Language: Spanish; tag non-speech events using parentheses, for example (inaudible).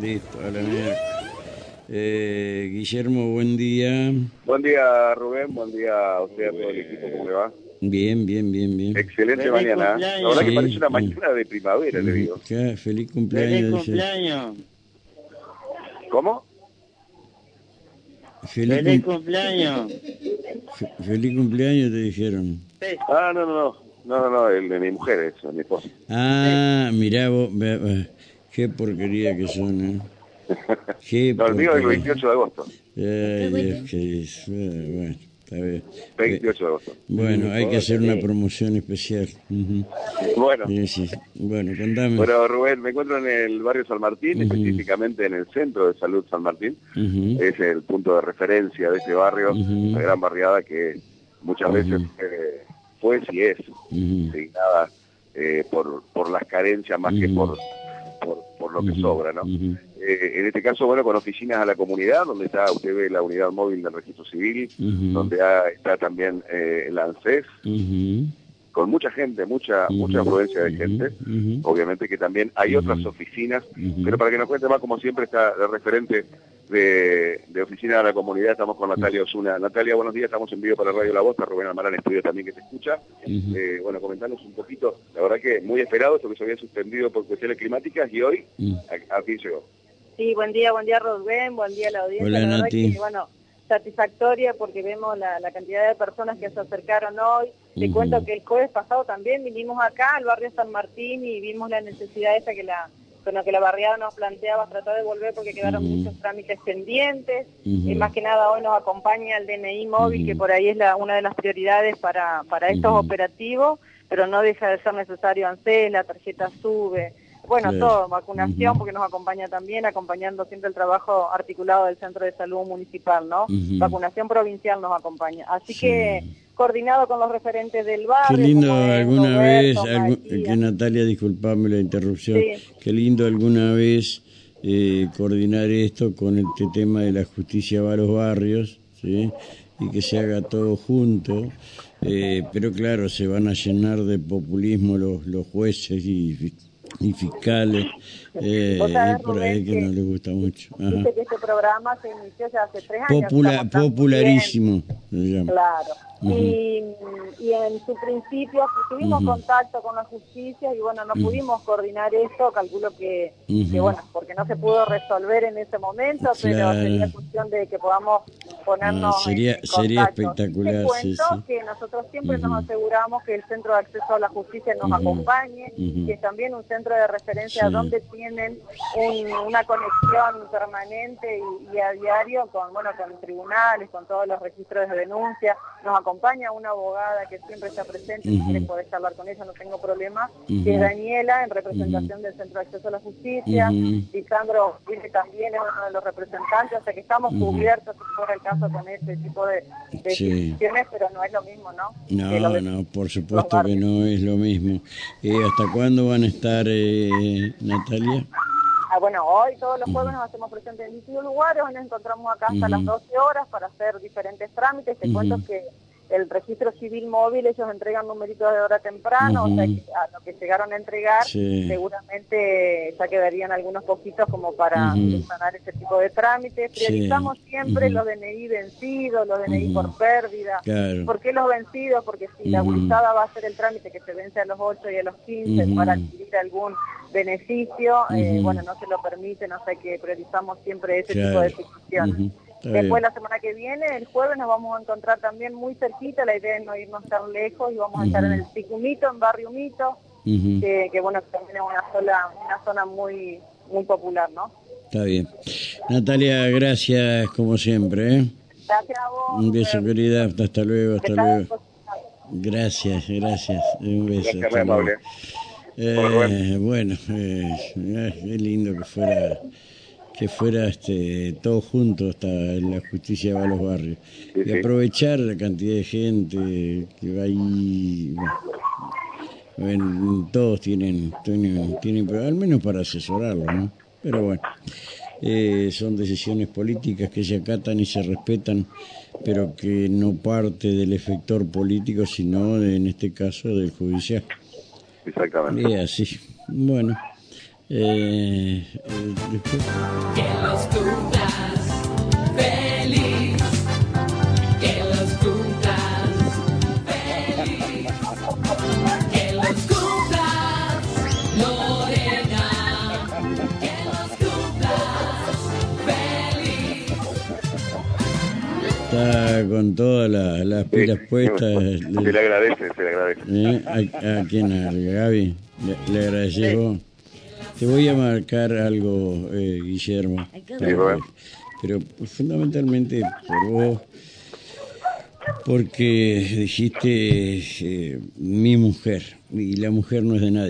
Listo, a la mierda. Eh, Guillermo, buen día. Buen día, Rubén. Buen día a usted, a todo el equipo. ¿Cómo le va? Bien, bien, bien, bien. Excelente Feliz mañana. cumpleaños. La verdad que Sí, parece una sí. mañana de primavera, le digo. Feliz Feliz cumpleaños. dice. cumpleaños. ¿Cómo? Feliz, Feliz cum- cumpleaños. fe- feliz cumpleaños te dijeron. Ah, no, no, no. No, no, no, el de mi mujer, eso, mi esposa. Ah, mirá vos, ve- ve, qué porquería que son, ¿eh? Qué (laughs) No, el mío es el porquería. 28 de agosto. Ay, Dios, que es, eh, bueno, está bien. 28 de agosto. Bueno, hay que hacer una promoción especial. Bueno, Sí, sí. Bueno, contame. bueno, Rubén, me encuentro en el barrio San Martín, específicamente en el centro de salud San Martín. Es el punto de referencia de ese barrio, una gran barriada que muchas veces eh, fue y es Ujú. designada eh, por, por las carencias más que por, por, lo que sobra, ¿no? Eh, en este caso, bueno, con oficinas a la comunidad, donde está, usted ve la unidad móvil del registro civil, donde ha- está también eh, el ANSES. Con mucha gente, mucha Ujú. mucha afluencia de gente. Obviamente que también hay otras oficinas, pero para que nos cuente más, como siempre, está el referente de, de oficina de la comunidad, estamos con Natalia Osuna. Natalia, buenos días, estamos en vivo para Radio La Voz, está Rubén Almarán Estudio también que se escucha. Eh, bueno, comentanos un poquito, la verdad que muy esperado esto que se había suspendido por cuestiones climáticas y hoy Mm. a- aquí llegó. Sí, buen día, buen día Rubén, buen día a la audiencia. Hola, la verdad Nati. que, bueno, satisfactoria porque vemos la, la cantidad de personas que se acercaron hoy. Te cuento que el jueves pasado también vinimos acá al barrio San Martín y vimos la necesidad esa que la con lo que la barriada nos planteaba, tratar de volver porque quedaron muchos trámites pendientes. Y más que nada hoy nos acompaña el DNI móvil, que por ahí es la, una de las prioridades para, para estos operativos, pero no deja de ser necesario ANSES, la tarjeta SUBE, bueno, todo, vacunación, porque nos acompaña también, acompañando siempre el trabajo articulado del Centro de Salud Municipal, ¿no? Vacunación provincial nos acompaña. Así Sí. que coordinado con los referentes del barrio. Qué lindo alguna Roberto, vez, que Natalia, disculpame la interrupción, Sí. qué lindo alguna vez eh, coordinar esto con este tema de la justicia a los barrios, ¿sí? y que se haga todo junto, eh, pero claro, se van a llenar de populismo los, los jueces y, y fiscales, eh, por ahí que que- no les gusta mucho. Ajá. Dice que este programa se inició ya hace tres años. Popula- popularísimo. Claro. Y, y en su principio tuvimos Ujú. contacto con la justicia y bueno, no pudimos coordinar esto, calculo que, que, bueno, porque no se pudo resolver en ese momento, pero sería cuestión de que podamos ponernos Ah, sería- en sería espectacular, Te cuento sí, sí. que nosotros siempre nos aseguramos que el Centro de Acceso a la Justicia nos acompañe, Ujú. que es también un centro de referencia Sí. donde tienen un- una conexión permanente y, y a diario con bueno con tribunales, con todos los registros de denuncia. Nos acompaña una abogada que siempre está presente, si Ujú. quieres podés hablar con ella, no tengo problema, que es Daniela, en representación del Centro de Acceso a la Justicia. Lisandro también es uno de los representantes, o sea que estamos cubiertos, fuera el caso, con este tipo de, de Sí. pero no es lo mismo, ¿no? No, de- no, por supuesto que no es lo mismo. Eh, ¿Hasta cuándo van a estar, eh, Natalia? Ah, bueno, hoy todos los jueves nos hacemos presentes en distintos lugares, hoy nos encontramos acá hasta las 12 horas para hacer diferentes trámites. Te cuento que el registro civil móvil, ellos entregan numeritos de hora temprano, o sea que a lo que llegaron a entregar, Sí. seguramente ya quedarían algunos poquitos como para Ujú. sanar ese tipo de trámites. Sí. Priorizamos siempre los DNI vencidos, los DNI por pérdida. Claro. ¿Por qué los vencidos? Porque si la gurizada va a hacer el trámite que se vence a los 8 y a los 15 Ujú. para adquirir algún beneficio, eh, bueno, no se lo permiten, o sea que priorizamos siempre ese Claro. tipo de situaciones. Después bien. la semana que viene, el jueves, nos vamos a encontrar también muy cerquita, la idea es no irnos tan lejos y vamos a estar en el Sicumito, en Barrio Mito, Ujú. que, que, bueno, que también es una, sola, una zona muy muy popular, ¿no? Está bien. Natalia, gracias como siempre. ¿eh? Gracias a vos. Un beso, querida. Hasta luego, hasta luego. Gracias, gracias. Un beso. Gracias, amable. Eh, bueno, eh, qué lindo que fuera que fuera este todo junto hasta la justicia va a los barrios Sí, y sí. aprovechar la cantidad de gente que va ahí bueno, todos tienen tienen tienen pero al menos para asesorarlo ¿no? pero bueno eh, son decisiones políticas que se acatan y se respetan pero que no parte del efector político sino de, en este caso del judicial Exactamente. y así. Bueno, Eh, eh, después, Que los cumplas feliz. Que los cumplas feliz. Que los cumplas Lorena. Que los cumplas feliz. está con todas las, las pilas Sí, puestas. Se le agradece, se le agradece. ¿Eh? ¿A, a quién? ¿A Gaby? ¿Le, le agradeces vos? Te voy a marcar algo, eh, Guillermo. Pero fundamentalmente por vos, porque dijiste eh, mi mujer, y la mujer no es de nadie.